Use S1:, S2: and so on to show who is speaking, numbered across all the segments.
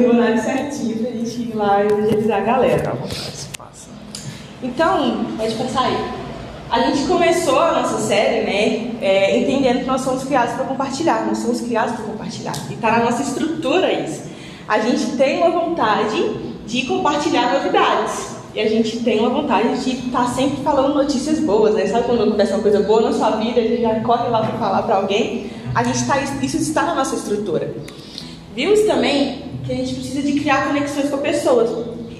S1: o horário certinho pra gente ir lá e evangelizar a galera. Então, pode passar aí. A gente começou a nossa série, né, é, entendendo que nós somos criados para compartilhar, nós somos criados para compartilhar. E está na nossa estrutura isso. A gente tem uma vontade de compartilhar novidades. E a gente tem uma vontade de estar tá sempre falando notícias boas, né? Sabe quando acontece uma coisa boa na sua vida, a gente já corre lá para falar para alguém? A gente tá, isso está na nossa estrutura. Vimos também que a gente precisa de criar conexões com pessoas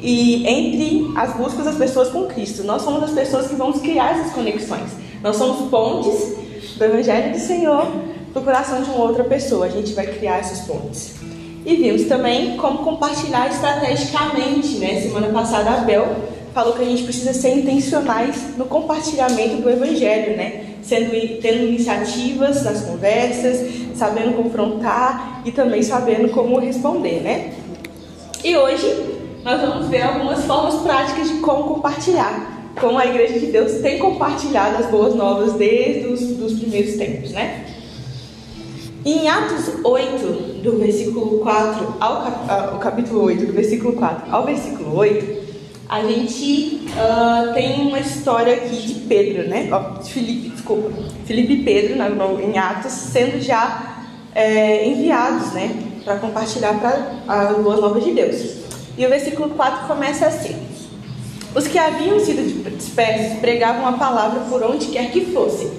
S1: e entre as buscas das pessoas com Cristo. Nós somos as pessoas que vamos criar essas conexões. Nós somos pontes do Evangelho do Senhor para o coração de uma outra pessoa. A gente vai criar essas pontes. E vimos também como compartilhar estrategicamente. Né? Semana passada a Bel falou que a gente precisa ser intencionais no compartilhamento do Evangelho, né? Sendo, tendo iniciativas nas conversas, sabendo confrontar e também sabendo como responder, né? E hoje nós vamos ver algumas formas práticas de como compartilhar. Como a Igreja de Deus tem compartilhado as boas novas desde os dos primeiros tempos, né? Em Atos 8, do versículo 4 ao cap, uh, capítulo 8, do versículo 4 ao versículo 8, a gente uh, tem uma história aqui de Pedro, né? De Filipe, desculpa. Filipe e Pedro, no, em Atos, sendo já é, enviados, né? Para compartilhar para as boas novas de Deus. E o versículo 4 começa assim: Os que haviam sido dispersos pregavam a palavra por onde quer que fosse.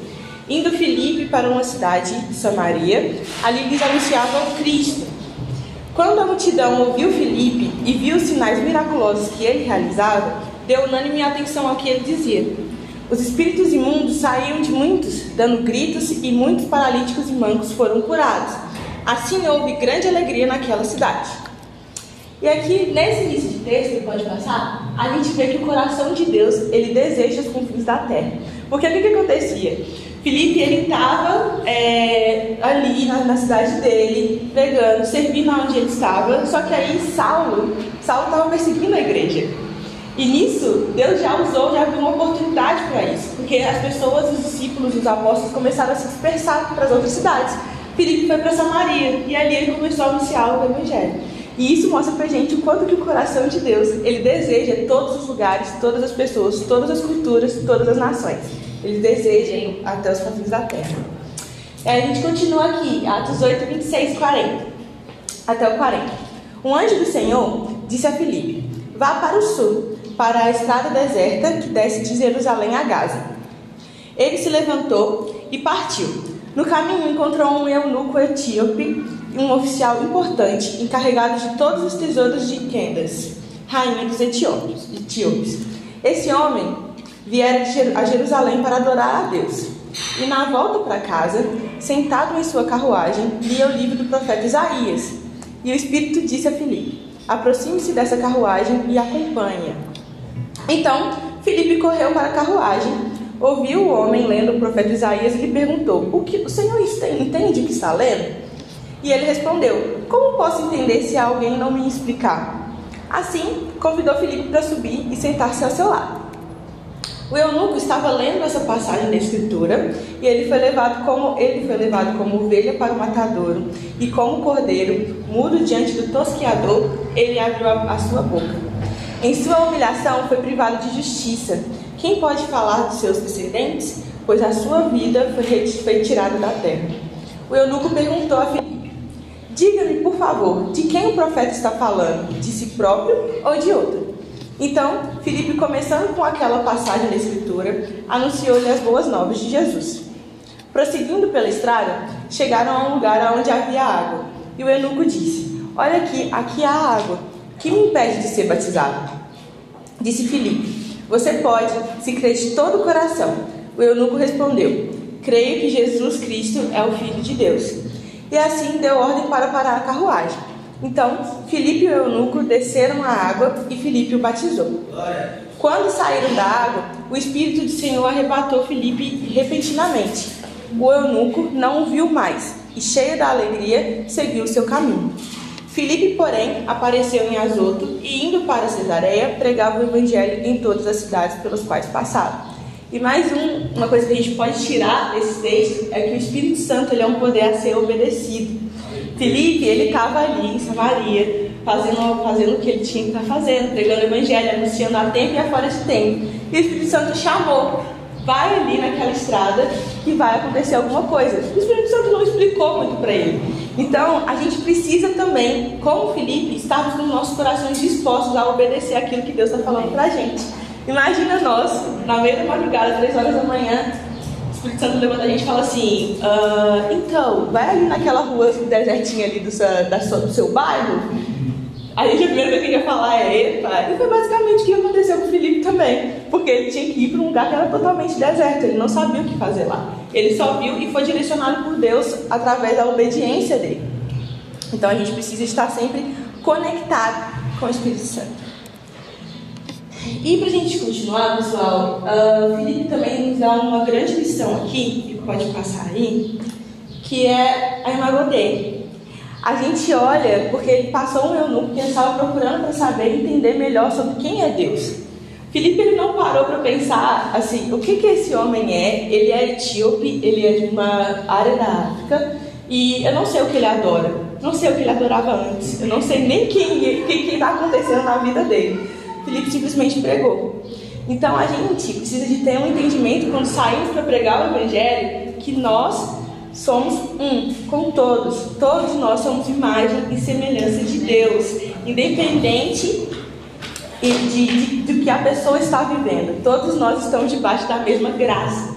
S1: Indo Filipe para uma cidade, Samaria, ali lhes anunciavam Cristo. Quando a multidão ouviu Filipe e viu os sinais miraculosos que ele realizava, deu unânime atenção ao que ele dizia. Os espíritos imundos saíam de muitos, dando gritos, e muitos paralíticos e mancos foram curados. Assim houve grande alegria naquela cidade. E aqui, nesse início de texto, pode passar, a gente vê que o coração de Deus, ele deseja os confins da terra. Porque o que, que acontecia? Filipe, ele estava é, ali na, na, cidade dele, pregando, servindo onde ele estava, só que aí Saulo, Saulo estava perseguindo a igreja. E nisso, Deus já usou, já viu uma oportunidade para isso, porque as pessoas, os discípulos, os apóstolos começaram a se dispersar para as outras cidades. Filipe foi para Samaria e ali ele começou a anunciar o evangelho. E isso mostra pra gente o quanto que o coração de Deus, ele deseja todos os lugares, todas as pessoas, todas as culturas, todas as nações. Ele deseja até os confins da terra. Aí a gente continua aqui, Atos 8, 26 40. Até o 40. Um anjo do Senhor disse a Filipe: Vá para o sul, para a estrada deserta que desce de Jerusalém a Gaza. Ele se levantou e partiu. No caminho encontrou um eunuco etíope um oficial importante encarregado de todos os tesouros de Candace, rainha dos etíopes. Esse homem viera a Jerusalém para adorar a Deus. E na volta para casa, sentado em sua carruagem, lia o livro do profeta Isaías. E o Espírito disse a Filipe: Aproxime-se dessa carruagem e acompanhe. Então, Filipe correu para a carruagem, ouviu o homem lendo o profeta Isaías e lhe perguntou: O que o Senhor entende que está lendo? E ele respondeu: Como posso entender se alguém não me explicar? Assim, convidou Filipe para subir e sentar-se ao seu lado. O eunuco estava lendo essa passagem da escritura e ele foi levado como ele foi levado como ovelha para o matadouro e como cordeiro mudo diante do tosquiador, ele abriu a, a sua boca. Em sua humilhação foi privado de justiça. Quem pode falar dos seus descendentes? Pois a sua vida foi, foi tirada da terra. O eunuco perguntou a Filipe Diga-me, por favor, de quem o profeta está falando? De si próprio ou de outro? Então, Filipe, começando com aquela passagem da Escritura, anunciou-lhe as boas novas de Jesus. Prosseguindo pela estrada, chegaram a um lugar onde havia água. E o eunuco disse: Olha aqui, aqui há água. Que me impede de ser batizado? Disse Filipe: Você pode, se crer de todo o coração. O eunuco respondeu: Creio que Jesus Cristo é o Filho de Deus e assim deu ordem para parar a carruagem. Então, Filipe e o eunuco desceram a água e Filipe o batizou. Quando saíram da água, o Espírito do Senhor arrebatou Filipe repentinamente. O eunuco não o viu mais e, cheio da alegria, seguiu seu caminho. Filipe, porém, apareceu em Azoto e, indo para Cesareia, pregava o evangelho em todas as cidades pelas quais passava. E mais um, uma coisa que a gente pode tirar desse texto é que o Espírito Santo ele é um poder a ser obedecido. Felipe, ele estava ali em Samaria, fazendo, fazendo o que ele tinha que estar fazendo, pregando o evangelho, anunciando a tempo e a fora de tempo. E o Espírito Santo chamou, vai ali naquela estrada que vai acontecer alguma coisa. O Espírito Santo não explicou muito para ele. Então, a gente precisa também, como Felipe, estarmos com nossos corações dispostos a obedecer aquilo que Deus está falando para a gente. Imagina nós, na meia da madrugada, três horas da manhã, o Espírito Santo levanta a gente e fala assim: ah, então, vai ali naquela rua desertinha ali do seu, do seu bairro. A gente a primeira coisa que ia falar é, epa, e foi basicamente o que aconteceu com o Felipe também, porque ele tinha que ir para um lugar que era totalmente deserto, ele não sabia o que fazer lá. Ele só viu e foi direcionado por Deus através da obediência dele. Então a gente precisa estar sempre conectado com o Espírito Santo. E para a gente continuar, pessoal, uh, Felipe também nos dá uma grande lição aqui, que pode passar aí, que é a Imagodei. A gente olha, porque ele passou um eunuco que estava procurando para saber entender melhor sobre quem é Deus. Felipe ele não parou para pensar assim, o que, que esse homem é? Ele é etíope, ele é de uma área da África e eu não sei o que ele adora. Não sei o que ele adorava antes. Eu não sei nem quem que está acontecendo na vida dele. Felipe simplesmente pregou. Então a gente precisa de ter um entendimento quando saímos para pregar o Evangelho que nós somos um com todos. Todos nós somos imagem e semelhança de Deus, independente de, de, do que a pessoa está vivendo. Todos nós estamos debaixo da mesma graça.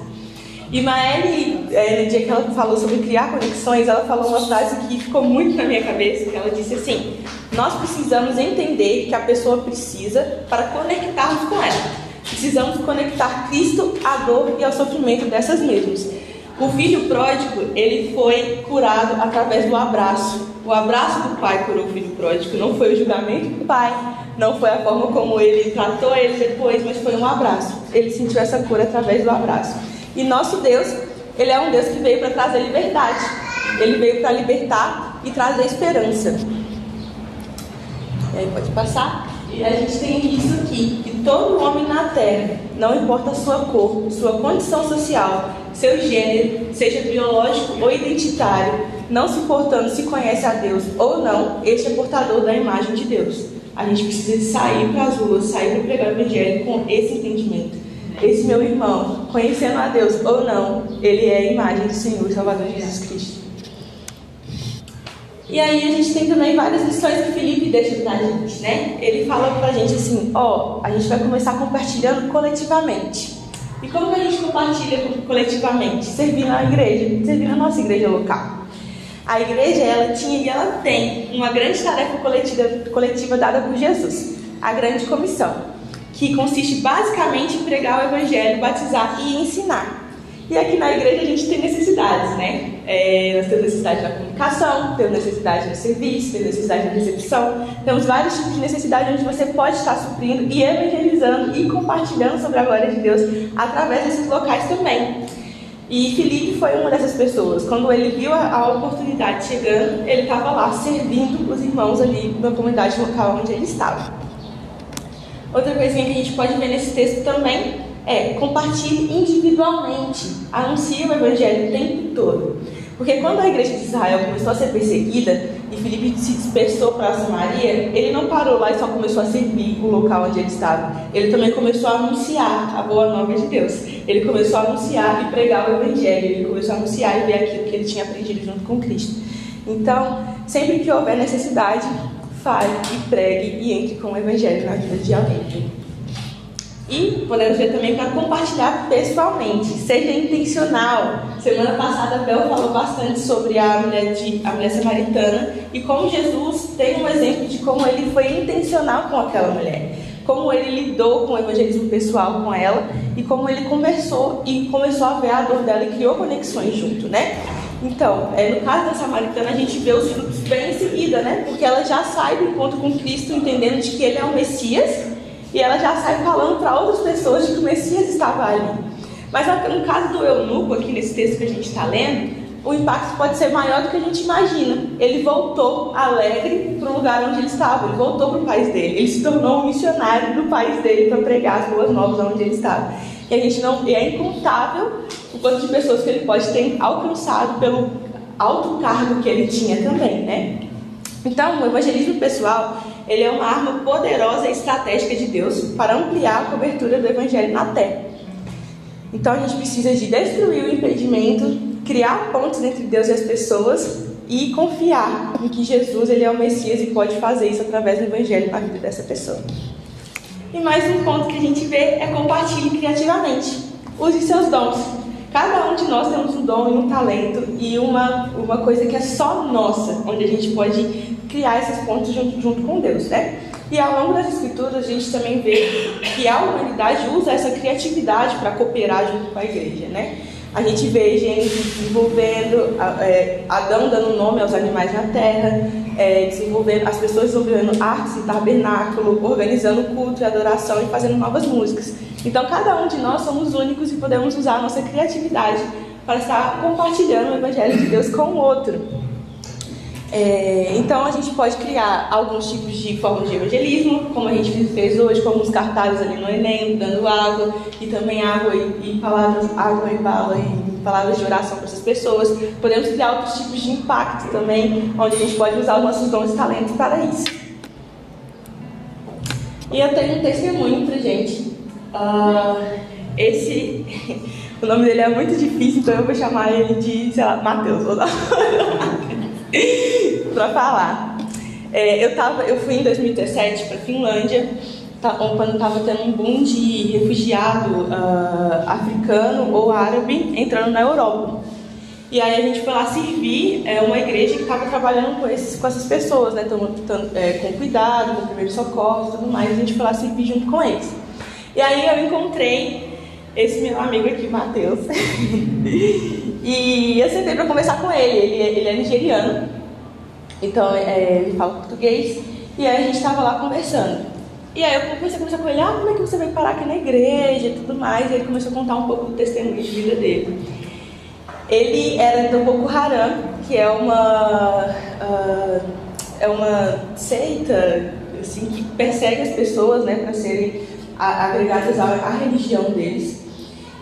S1: E Maeli, é, no dia que ela falou sobre criar conexões, ela falou uma frase que ficou muito na minha cabeça, que ela disse assim: nós precisamos entender que a pessoa precisa para conectarmos com ela. Precisamos conectar Cristo à dor e ao sofrimento dessas mesmas. O filho pródigo, ele foi curado através do abraço. O abraço do pai curou o filho pródigo. Não foi o julgamento do pai, não foi a forma como ele tratou ele depois, mas foi um abraço. Ele sentiu essa cura através do abraço. E nosso Deus, ele é um Deus que veio para trazer liberdade. Ele veio para libertar e trazer esperança. E aí pode passar. E a gente tem isso aqui, que todo homem na terra, não importa a sua cor, sua condição social, seu gênero, seja biológico ou identitário, não se importando se conhece a Deus ou não, este é portador da imagem de Deus. A gente precisa sair para as ruas, sair para pregar o evangelho com esse entendimento. Esse meu irmão, conhecendo a Deus ou não, ele é a imagem do Senhor Salvador Jesus Cristo. E aí a gente tem também várias lições que Felipe deixa pra gente, né? Ele fala pra gente assim, ó, a gente vai começar compartilhando coletivamente. E como que a gente compartilha coletivamente? Servindo a igreja, servindo a nossa igreja local. A igreja, ela tinha e ela tem uma grande tarefa coletiva, coletiva dada por Jesus, a grande comissão, que consiste basicamente em pregar o evangelho, batizar e ensinar. E aqui na igreja a gente tem necessidades, né? É, nós temos necessidade na comunicação, temos necessidade no serviço, temos necessidade na recepção, temos vários tipos de necessidade onde você pode estar suprindo e evangelizando e compartilhando sobre a glória de Deus através desses locais também. E Felipe foi uma dessas pessoas. Quando ele viu a, a oportunidade chegando, ele estava lá servindo os irmãos ali na comunidade local onde ele estava. Outra coisinha que a gente pode ver nesse texto também é compartilhe individualmente, anuncie o evangelho o tempo todo. Porque quando a igreja de Israel começou a ser perseguida e Filipe se dispersou para Samaria, ele não parou lá e só começou a servir o local onde ele estava. Ele também começou a anunciar a boa nova de Deus. Ele começou a anunciar e pregar o evangelho. Ele começou a anunciar e ver aquilo que ele tinha aprendido junto com Cristo. Então, sempre que houver necessidade, fale e pregue e entre com o evangelho na vida de alguém. E podemos ver também para compartilhar pessoalmente, seja intencional. Semana passada a Bel falou bastante sobre a mulher, de, a mulher samaritana e como Jesus tem um exemplo de como ele foi intencional com aquela mulher. Como ele lidou com o evangelismo pessoal com ela e como ele conversou e começou a ver a dor dela e criou conexões junto, né? Então, é, no caso da samaritana, a gente vê os frutos bem em seguida, né? Porque ela já sai do encontro com Cristo entendendo de que ele é o Messias e ela já sai falando para outras pessoas de que o Messias estava ali. Mas no caso do eunuco, aqui nesse texto que a gente está lendo, o impacto pode ser maior do que a gente imagina. Ele voltou alegre para o lugar onde ele estava, ele voltou para o país dele, ele se tornou um missionário do país dele para pregar as boas novas onde ele estava. E a gente não. E é incontável o quanto de pessoas que ele pode ter alcançado pelo alto cargo que ele tinha também, né? Então, o evangelismo pessoal, ele é uma arma poderosa e estratégica de Deus para ampliar a cobertura do evangelho na terra. Então, a gente precisa de destruir o impedimento, criar pontes entre Deus e as pessoas e confiar em que Jesus ele é o Messias e pode fazer isso através do evangelho na vida dessa pessoa. E mais um ponto que a gente vê é compartilhe criativamente. Use seus dons. Cada um de nós temos um dom e um talento e uma, uma coisa que é só nossa, onde a gente pode criar esses pontos junto, junto com Deus, né? E ao longo das escrituras a gente também vê que a humanidade usa essa criatividade para cooperar junto com a igreja, né? A gente vê gente desenvolvendo, é, Adão dando nome aos animais na terra, é, desenvolvendo, as pessoas desenvolvendo artes e tabernáculo, organizando culto e adoração e fazendo novas músicas. Então, cada um de nós somos únicos e podemos usar a nossa criatividade para estar compartilhando o Evangelho de Deus com o outro. É, então a gente pode criar alguns tipos de formas de evangelismo, como a gente fez hoje, como os cartazes ali no Enem, dando água, e também água e, e palavras, água e bala e palavras de oração para essas pessoas. Podemos criar outros tipos de impacto também, onde a gente pode usar os nossos dons e talentos para isso. E eu tenho um testemunho para gente. Uh, esse, o nome dele é muito difícil, então eu vou chamar ele de, sei lá, Matheus. para falar. É, eu, tava, eu fui em 2017 para Finlândia, tá, quando estava tendo um boom de refugiado uh, africano ou árabe entrando na Europa. E aí a gente foi lá servir é, uma igreja que estava trabalhando com, esses, com essas pessoas, né? Tão, tão, é, com cuidado, com primeiros socorros e tudo mais. A gente foi lá servir junto com eles. E aí eu encontrei esse meu amigo aqui, Matheus. e eu sentei para conversar com ele. Ele, ele é nigeriano. Então, é, ele fala português. E aí a gente estava lá conversando. E aí eu comecei a conversar com ele, ah, como é que você veio parar aqui na igreja e tudo mais. E ele começou a contar um pouco do testemunho de vida dele. Ele era do Boko Haram, que é uma, uh, é uma seita assim, que persegue as pessoas né, para serem agregadas à, à religião deles.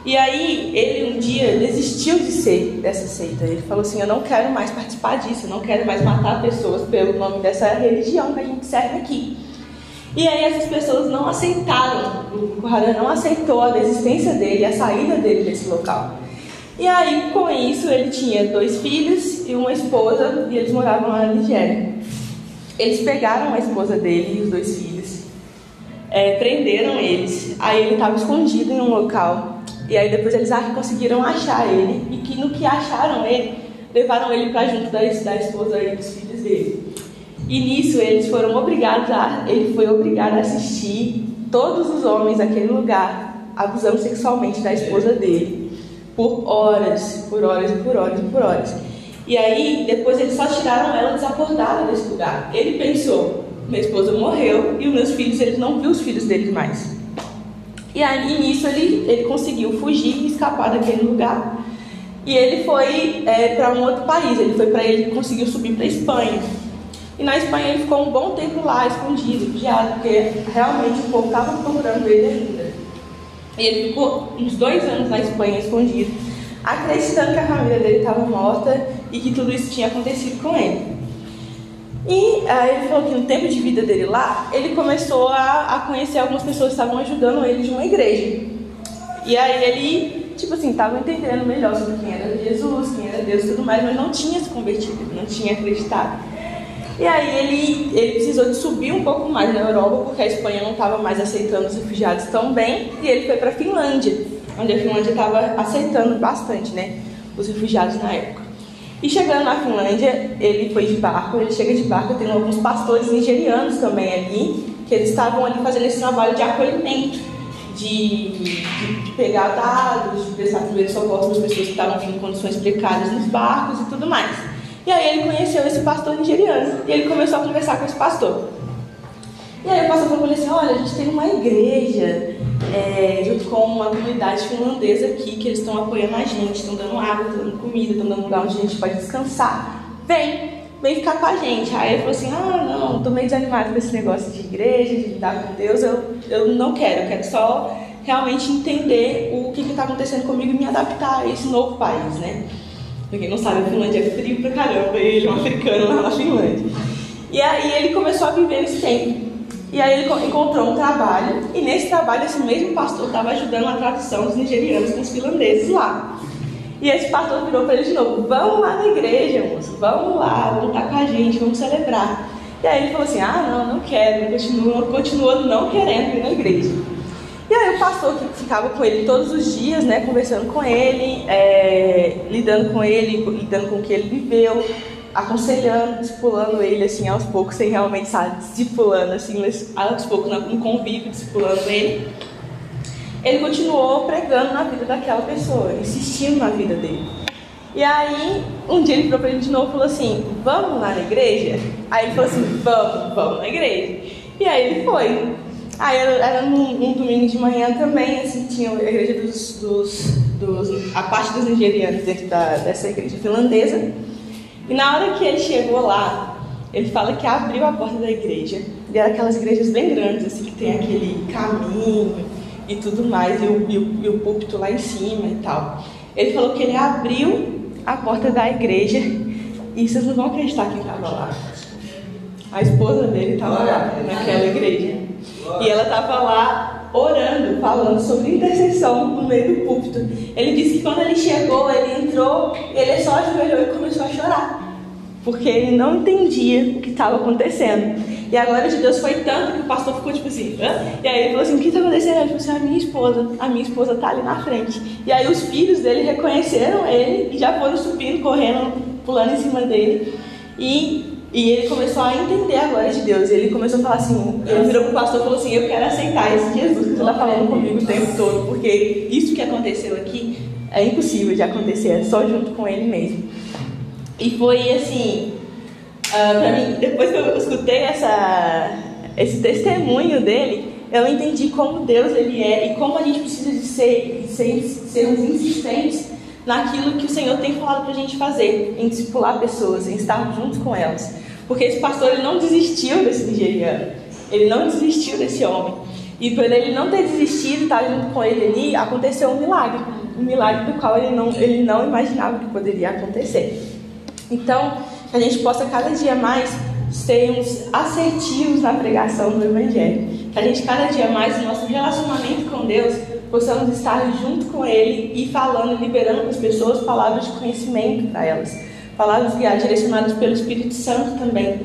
S1: E aí ele um dia desistiu de ser dessa seita. Ele falou assim: Eu não quero mais participar disso, eu não quero mais matar pessoas pelo nome dessa religião que a gente serve aqui. E aí essas pessoas não aceitaram, o Haran não aceitou a desistência dele, a saída dele desse local. E aí, com isso, ele tinha dois filhos e uma esposa, e eles moravam na Nigéria. Eles pegaram a esposa dele e os dois filhos, é, prenderam eles. Aí ele estava escondido em um local e aí depois eles conseguiram achar ele e que no que acharam ele, levaram ele para junto da, da esposa e dos filhos dele. E nisso eles foram obrigados a, ele foi obrigado a assistir todos os homens daquele lugar abusando sexualmente da esposa dele por horas, por horas e por horas e por horas. E aí depois eles só tiraram ela desacordada desse lugar. Ele pensou, minha esposa morreu e os meus filhos, eles não viu os filhos deles mais. E aí nisso ele, ele conseguiu fugir e escapar daquele lugar. E ele foi é, para um outro país, ele foi para ele conseguiu subir para Espanha. E na Espanha ele ficou um bom tempo lá, escondido, vigiado, porque realmente o povo estava procurando ele ainda. E ele ficou uns dois anos na Espanha escondido, acreditando que a família dele estava morta e que tudo isso tinha acontecido com ele. E aí ele falou que no tempo de vida dele lá, ele começou a, a conhecer algumas pessoas que estavam ajudando ele de uma igreja. E aí ele, tipo assim, estava entendendo melhor sobre quem era Jesus, quem era Deus e tudo mais, mas não tinha se convertido, não tinha acreditado. E aí ele, ele precisou de subir um pouco mais na Europa, porque a Espanha não estava mais aceitando os refugiados tão bem, e ele foi para a Finlândia, onde a Finlândia estava aceitando bastante, né, os refugiados na época. E chegando na Finlândia, ele foi de barco, ele chega de barco, tem alguns pastores nigerianos também ali, que eles estavam ali fazendo esse trabalho de acolhimento, de, de, de pegar dados, de prestar primeiros socorros para as pessoas que estavam em condições precárias nos barcos e tudo mais. E aí ele conheceu esse pastor nigeriano e ele começou a conversar com esse pastor. E aí o pastor falou assim, olha, a gente tem uma igreja é, junto com uma comunidade finlandesa aqui, que eles estão apoiando a gente, estão dando água, estão dando comida, estão dando lugar onde a gente pode descansar. Vem, vem ficar com a gente. Aí ele falou assim, ah, não, estou meio desanimado com esse negócio de igreja, de lidar com Deus, eu, eu não quero, eu quero só realmente entender o que está acontecendo comigo e me adaptar a esse novo país, né? Pra quem não sabe, a Finlândia é frio pra caramba, ele é um africano lá na Finlândia. E aí ele começou a viver esse tempo. E aí ele encontrou um trabalho, e nesse trabalho esse mesmo pastor estava ajudando a tradução dos nigerianos com os finlandeses lá. E esse pastor virou para ele de novo: Vamos lá na igreja, moço, vamos lá, vamos estar com a gente, vamos celebrar. E aí ele falou assim: Ah, não, não quero, continua, continua não querendo ir na igreja. E aí o pastor que ficava com ele todos os dias, né, conversando com ele, é, lidando com ele, lidando com o que ele viveu, aconselhando, discipulando ele assim aos poucos, sem realmente estar discipulando assim, aos poucos no convívio, discipulando ele. Ele continuou pregando na vida daquela pessoa, insistindo na vida dele. E aí, um dia ele virou para ele de novo e falou assim: Vamos lá na igreja? Aí ele falou assim: Vamos, vamos na igreja. E aí ele foi. Aí era, era num, num, domingo de manhã também, assim, tinha a igreja dos, dos, dos, a parte dos nigerianos dentro da, dessa igreja finlandesa. E na hora que ele chegou lá, ele fala que abriu a porta da igreja. E era aquelas igrejas bem grandes, assim, que tem aquele caminho e tudo mais, e o, e o, e o púlpito lá em cima e tal. Ele falou que ele abriu a porta da igreja e vocês não vão acreditar quem estava lá. A esposa dele estava lá, naquela igreja. E ela estava lá orando, falando sobre intercessão no meio do púlpito. Ele disse que quando ele chegou, ele entrou, ele só ajoelhou e começou a chorar. Porque ele não entendia o que estava acontecendo. E a glória de Deus foi tanto que o pastor ficou tipo assim, Hã? e aí ele falou assim, o que está acontecendo? Ele falou assim, a minha esposa, a minha esposa está ali na frente. E aí os filhos dele reconheceram ele e já foram subindo, correndo, pulando em cima dele. E e ele começou a entender a glória de Deus. Ele começou a falar assim: ele virou para o pastor e falou assim: Eu quero aceitar esse Jesus que você está falando comigo o tempo todo, porque isso que aconteceu aqui é impossível de acontecer, é só junto com ele mesmo. E foi assim: uh, ah, para mim, depois que eu escutei essa, esse testemunho dele, eu entendi como Deus ele é e como a gente precisa de ser, de ser sermos insistentes naquilo que o Senhor tem falado para a gente fazer, em discipular pessoas, em estar junto com elas. Porque esse pastor ele não desistiu desse nigeriano. Ele não desistiu desse homem. E por ele não ter desistido e estar junto com ele ali, aconteceu um milagre. Um milagre do qual ele não, ele não imaginava que poderia acontecer. Então, que a gente possa cada dia mais sermos assertivos na pregação do Evangelho. Que a gente cada dia mais, no nosso relacionamento com Deus, possamos estar junto com Ele e falando, liberando para as pessoas palavras de conhecimento para elas palavras guiadas, direcionadas pelo Espírito Santo também,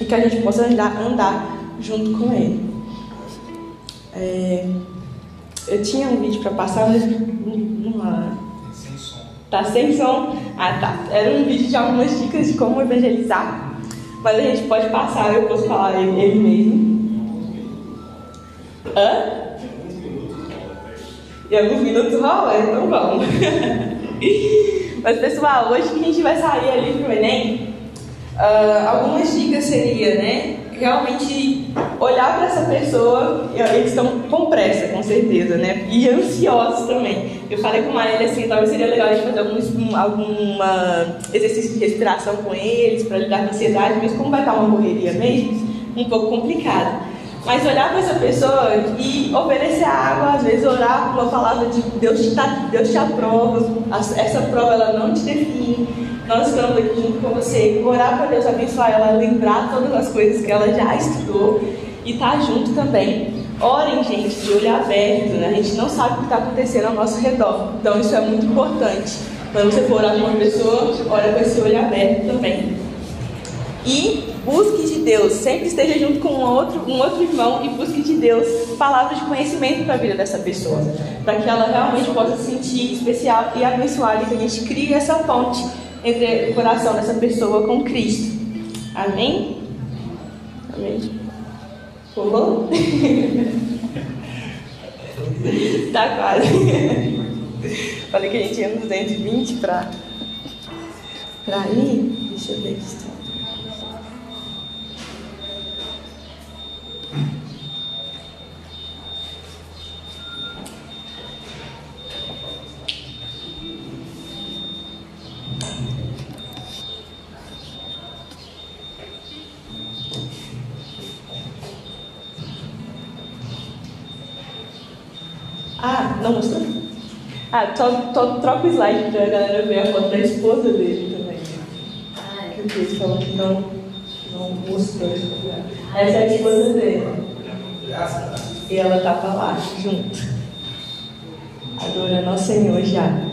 S1: e que a gente possa andar, andar junto com Ele. É, eu tinha um vídeo para passar, mas não Sem som. Tá sem som? Ah, tá. Era um vídeo de algumas dicas de como evangelizar, mas a gente pode passar, eu posso falar ele, ele mesmo. Alguns minutos rola? Então vamos. Mas pessoal, hoje que a gente vai sair ali pro Enem, uh, algumas dicas seria, né? Realmente olhar para essa pessoa, eles estão com pressa, com certeza, né? E ansiosos também. Eu falei com a Marília assim, talvez seria legal a gente fazer algum alguma exercício de respiração com eles, para lidar com a ansiedade, mas como vai estar uma correria mesmo, um pouco complicado. Mas olhar para essa pessoa e oferecer água, às vezes orar uma palavra de Deus te, tá, Deus te aprova, essa prova ela não te define. Nós estamos aqui junto com você. Orar para Deus abençoar ela, lembrar todas as coisas que ela já estudou e estar tá junto também. Orem, gente, de olho aberto, né? A gente não sabe o que está acontecendo ao nosso redor. Então isso é muito importante. Quando você for orar para uma pessoa, olha com esse olho aberto também. E busque de Deus, sempre esteja junto com um outro, um outro irmão e busque de Deus palavras de conhecimento para a vida dessa pessoa, para que ela realmente possa se sentir especial e abençoada e que a gente crie essa ponte entre o coração dessa pessoa com Cristo. Amém? Amém. Rolou? tá quase. Falei que a gente ia nos 220 para ir. Deixa eu ver aqui. Ah, só, só troca o slide pra galera ver a foto da esposa dele também. Ah, que o Cris falou que não, não mostrou. Essa é a esposa dele. E ela tava lá, junto. Adorando ao Senhor já.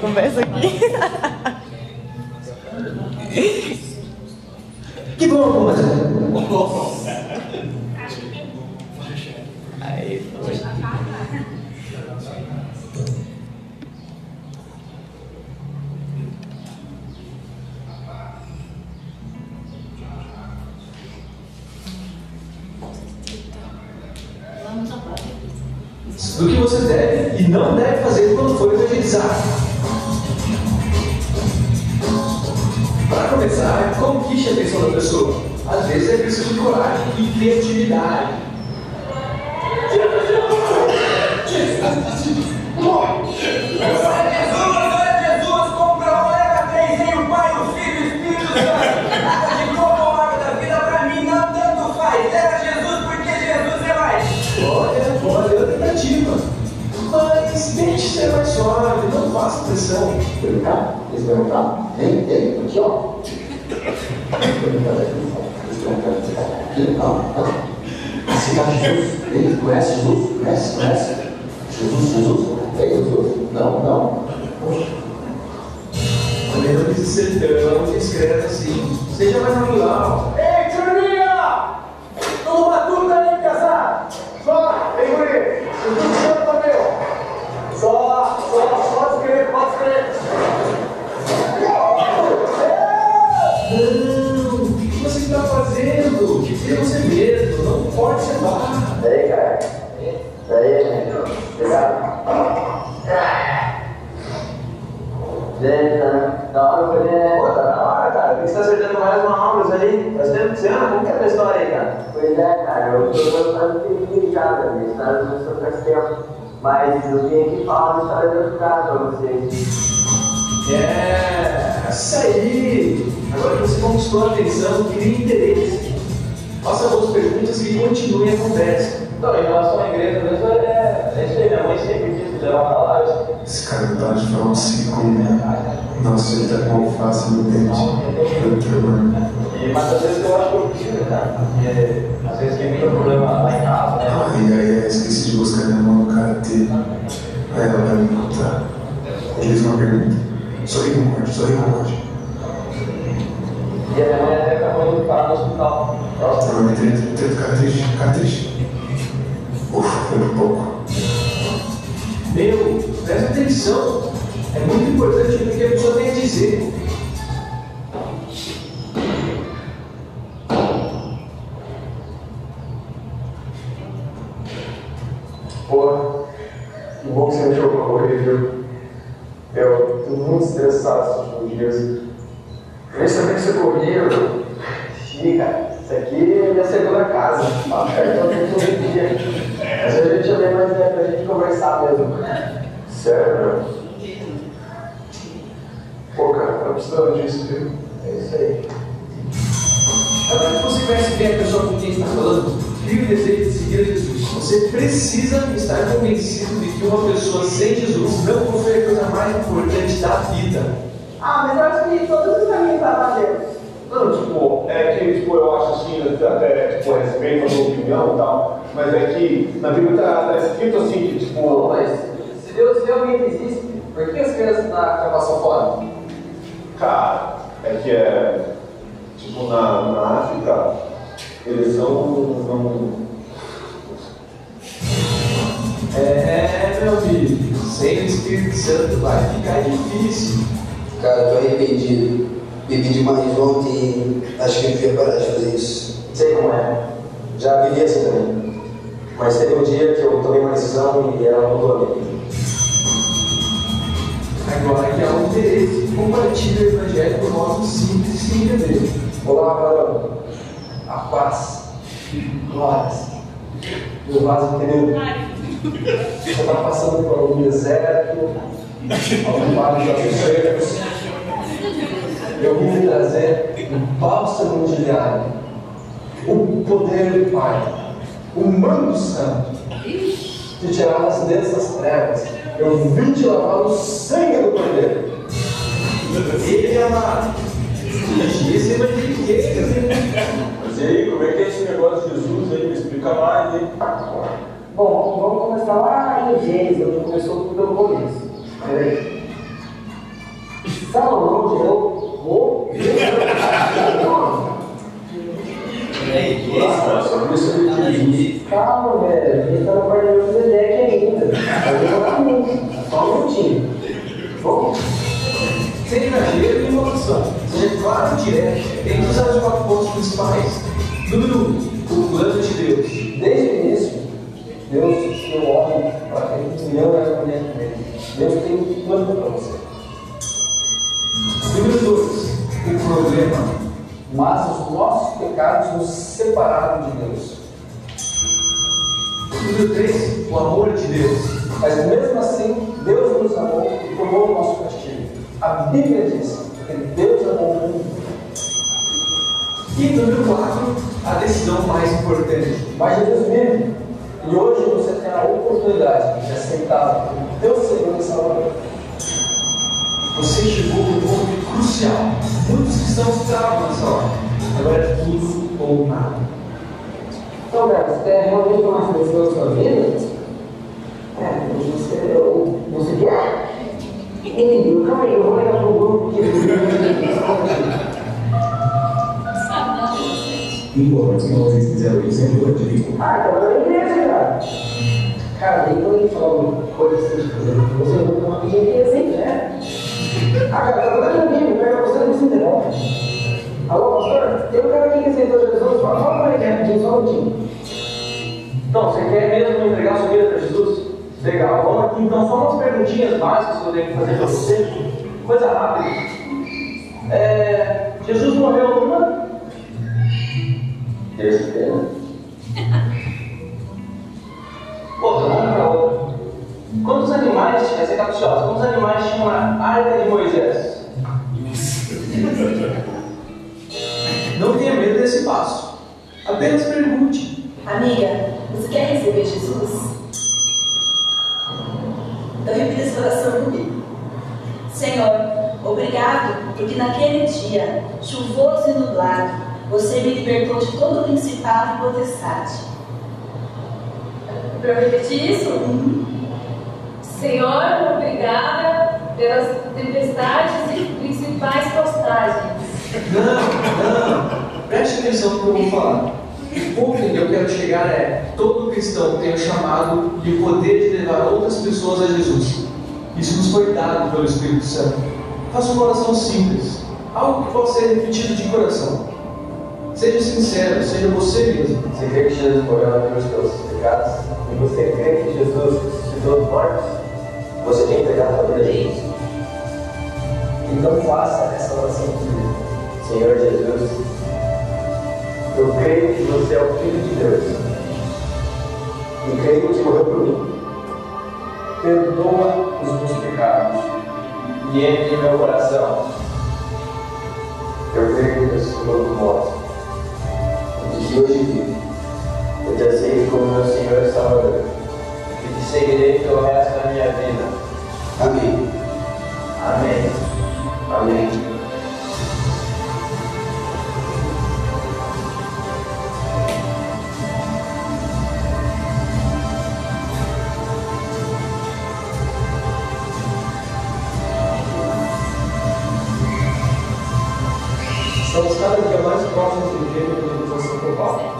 S1: Conversa aqui.
S2: que bom, Mas tente ser mais suave, não faça pressão.
S3: Perguntar? Eles perguntar? Vem, vem, aqui ó. Aceitar Jesus? Ele conhece Jesus? Conhece? Conhece? Jesus, Jesus? É Jesus? Não, não.
S2: Também não precisa ser tão discreto assim. Seja mais natural.
S4: Ei, turminha! Não batuta aí, casar! Só, ei, guri! Só, só, só escrever, pode escrever!
S2: Seja você mesmo, não pode ser barra.
S3: Daí, cara. Daí, obrigado. Gente, né?
S4: Tá na hora, cara. Por que você tá acertando mais uma Aulas aí? Faz tempo que você? Como que é a história aí, cara?
S3: Pois é, cara. Eu tô gostando de ligar, minha história começou tempo. Mas eu vim aqui falar uma história de outro caso pra vocês.
S2: É, isso aí. Agora que você conquistou a atenção, cria interesse. Faça algumas perguntas e continue a conversa.
S4: Então, em relação à igreja mesmo, é, é isso aí. Minha mãe sempre disse de levar pra lá.
S5: Esse cara tá de falar um segundo. Nossa, ele tá com alface no dente.
S4: E, mas às vezes eu acho que eu preciso, cara. Porque às vezes tem muito problema lá
S5: ai, ai, esqueci de buscar minha mão no karatê. Aí ela vai me contar. Eles uma pergunta. Sorri no corte, sorri no corte.
S4: E a minha mãe até acabou de parar no hospital.
S5: Provavelmente teve característica. característica. Ufa, foi por pouco.
S2: Meu, presta atenção. É muito importante o que a pessoa tem a dizer.
S6: Viu? Eu tô muito estressado esses últimos dias. Que você corria, viu? Sim, cara. Isso aqui é minha segunda casa. Perto todo dia. Mas a gente também mais é pra gente conversar mesmo. Sério? Pô, cara, tá precisando disso, viu? É isso aí.
S2: Agora que você conhece bem a pessoa com quem está falando, cria o desejo de seguir Jesus. Você precisa estar convencido de que uma pessoa sem Jesus não foi a coisa mais importante da vida.
S7: Ah, mas eu acho que todos os caminhos para Deus.
S6: Não, tipo, é que tipo, eu acho assim, até tipo, respeito a sua opinião e tal, mas é que na Bíblia está tá escrito assim que tipo.
S3: Pô, mas se Deus realmente existe,
S6: Por que as crianças na cama são fora?
S8: Cara, é que é. Tipo, na, na África, eles não. não
S2: É, meu amigo, sem o Espírito Santo vai ficar difícil.
S9: Cara, eu tô arrependido. Bebi demais ontem e acho que eu devia parar de fazer isso.
S3: Sei como é. Já vivi assim também. Mas teve um dia que eu tomei uma decisão e ela mudou a minha vida.
S2: Agora que há um interesse, compartilhe o Evangelho por modo simples e sem entender.
S6: Olá, Barão. A paz. Glórias. Meu vaso. Você está passando por algum deserto, algum vale de olhos. Eu vim trazer o bálsamo de Gileade, o poder do Pai, o mando santo, de tirá-las dessas trevas. Eu vim te lavar o sangue do Cordeiro.
S2: Ele é amado. Gente, esse evangeliqueiro,
S8: Mas e aí, como é que é esse negócio de Jesus aí? Me explica mais, hein?
S3: Bom, vamos começar lá em Gênesis, onde começou tudo pelo começo. Peraí. Salomão gerou o. Calma, velho. A gente tá no do Zedeck ainda. Só um minutinho. Bom,
S2: sem exagero e enrolação. Seja claro e direto. Tem que usar os quatro pontos principais. Número um, o plano de Deus.
S6: Desde o início, Deus criou o homem para que ele união e harmonia com ele. Deus tem um plano para você.
S2: Número dois, o problema.
S6: Mas os nossos pecados nos separaram de Deus.
S2: Número três, o amor de Deus.
S6: Mas mesmo assim, Deus nos amou e tomou o nosso castigo. A Bíblia diz que Deus amou o mundo.
S2: E número quatro, a decisão mais importante.
S6: Mas Jesus vive. E hoje você tem a oportunidade de aceitar o teu Senhor e Salvador.
S2: Você chegou no ponto crucial. Muitos cristãos estavam nessa hora. Agora é tudo ou nada.
S3: então, cara, você quer realmente tomar essa decisão na sua vida? É, você, eu, quer? Calma aí,
S5: Embora se vocês fizeram isso, é muito direito.
S3: Ah, então eu na igreja, cara. Cara, nem quando gente fala uma coisa assim, tipo, você não tem uma pequena igreja, né? Ah, cara, tá dando comigo, pega você não se interrompe. Alô, pastor? Tem um cara aqui que aceitou Jesus, fala fala pra ele rapidinho, só um minutinho.
S2: Então, você quer mesmo entregar sua vida para Jesus? Legal, vamos aqui então só umas perguntinhas básicas que eu tenho que fazer para você. Coisa rápida. É, Jesus morreu numa?
S3: Terça-feira.
S2: Outra, vamos para outra. Quantos animais, essa é capciosa, quantos animais tinham na arca de Moisés? Não tenha medo desse passo. Apenas pergunte.
S10: Amiga, você quer receber Jesus? Repita essa oração comigo. Senhor, obrigado porque naquele dia, chuvoso e nublado, você me libertou de todo o principado e potestade.
S11: Para eu repetir isso? Senhor, obrigada pelas tempestades e principais postagens.
S2: Não, não. Preste atenção no que eu vou falar. O ponto em que eu quero chegar é: todo cristão tem o chamado e o poder de levar outras pessoas a Jesus. Isso nos foi dado pelo Espírito Santo. Faça uma oração simples, algo que possa ser repetido de coração. Seja sincero, seja você mesmo.
S3: Você crê que Jesus morreu na cruz pelos seus pecados? E você crê que Jesus ressuscitou dos mortos? Você tem entregado a vida a Jesus?
S6: Então faça essa oração comigo.
S3: Senhor Jesus, eu creio que você é o Filho de Deus. E creio que morreu por mim.
S6: Perdoa os meus pecados.
S3: E entre em meu coração. Eu creio que ressuscitou dos mortos. Hoje vive. Eu te aceito como meu Senhor e Salvador. E te seguirei pelo resto da minha vida.
S9: Amém.
S3: Amém. Amém.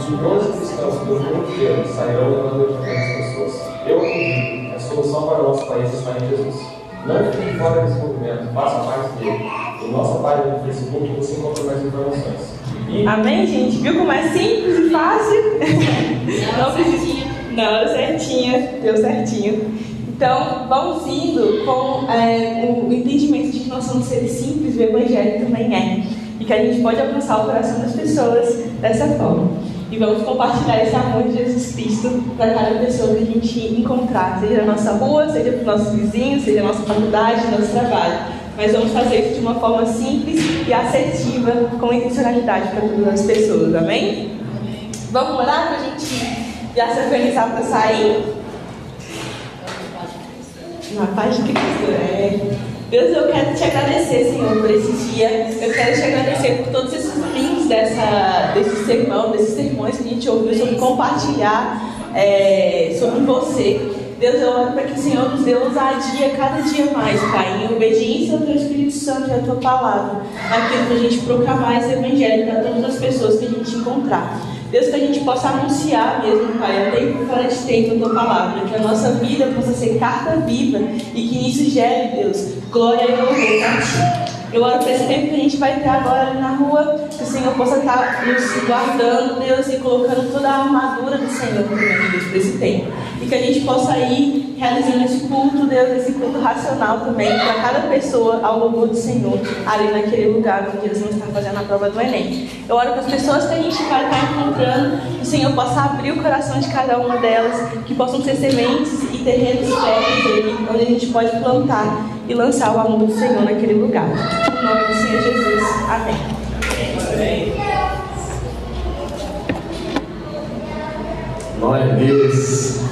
S6: Milhões de cristãos do mundo inteiro sairão levando o evangelho às pessoas. Eu acredito que a solução para o nosso país está em Jesus. Não fique fora desse movimento, faça parte dele. Em nossa página no Facebook você encontra mais informações. E
S1: Amém, gente? Viu como é simples e fácil? Não precisa. Na hora certinha, deu certinho. Então, vamos indo com é, o entendimento de que nós somos seres simples, o Evangelho também é. E que a gente pode alcançar o coração das pessoas dessa forma. E vamos compartilhar esse amor de Jesus Cristo para cada pessoa que a gente encontrar, seja na nossa rua, seja para os nossos vizinhos, seja na nossa faculdade, no nosso trabalho. Mas vamos fazer isso de uma forma simples e assertiva, com intencionalidade para todas as pessoas, amém? Vamos orar para a gente já se organizar para sair? Na paz de Cristo, é. Deus, eu quero te agradecer, Senhor, por esse dia. Eu quero te agradecer por todos esses links dessa, desse sermão, desses sermões que a gente ouviu sobre compartilhar é, sobre você. Deus, eu oro para que o Senhor nos dê ousadia cada dia mais, Pai, em obediência ao Teu Espírito Santo e à Tua palavra, naquilo para a gente proclamar esse Evangelho para todas as pessoas que a gente encontrar. Deus, que a gente possa anunciar mesmo, Pai, a tempo fora de tempo a Tua palavra, que a nossa vida possa ser carta viva e que isso gere, Deus, glória e louvor Ti. Eu oro para esse tempo que a gente vai ter agora ali na rua, que o Senhor possa estar nos guardando, Deus, e colocando toda a armadura do Senhor também, Deus, para esse tempo. E que a gente possa ir realizando esse culto, Deus, esse culto racional também, para cada pessoa ao louvor do Senhor, ali naquele lugar onde eles vão estar fazendo a prova do Enem. Eu oro para as pessoas que a gente vai estar encontrando, que o Senhor possa abrir o coração de cada uma delas, que possam ser sementes e terrenos férteis onde a gente pode plantar e lançar o amor do Senhor naquele lugar. Em nome do Senhor Jesus. Amém.
S12: Glória a Deus.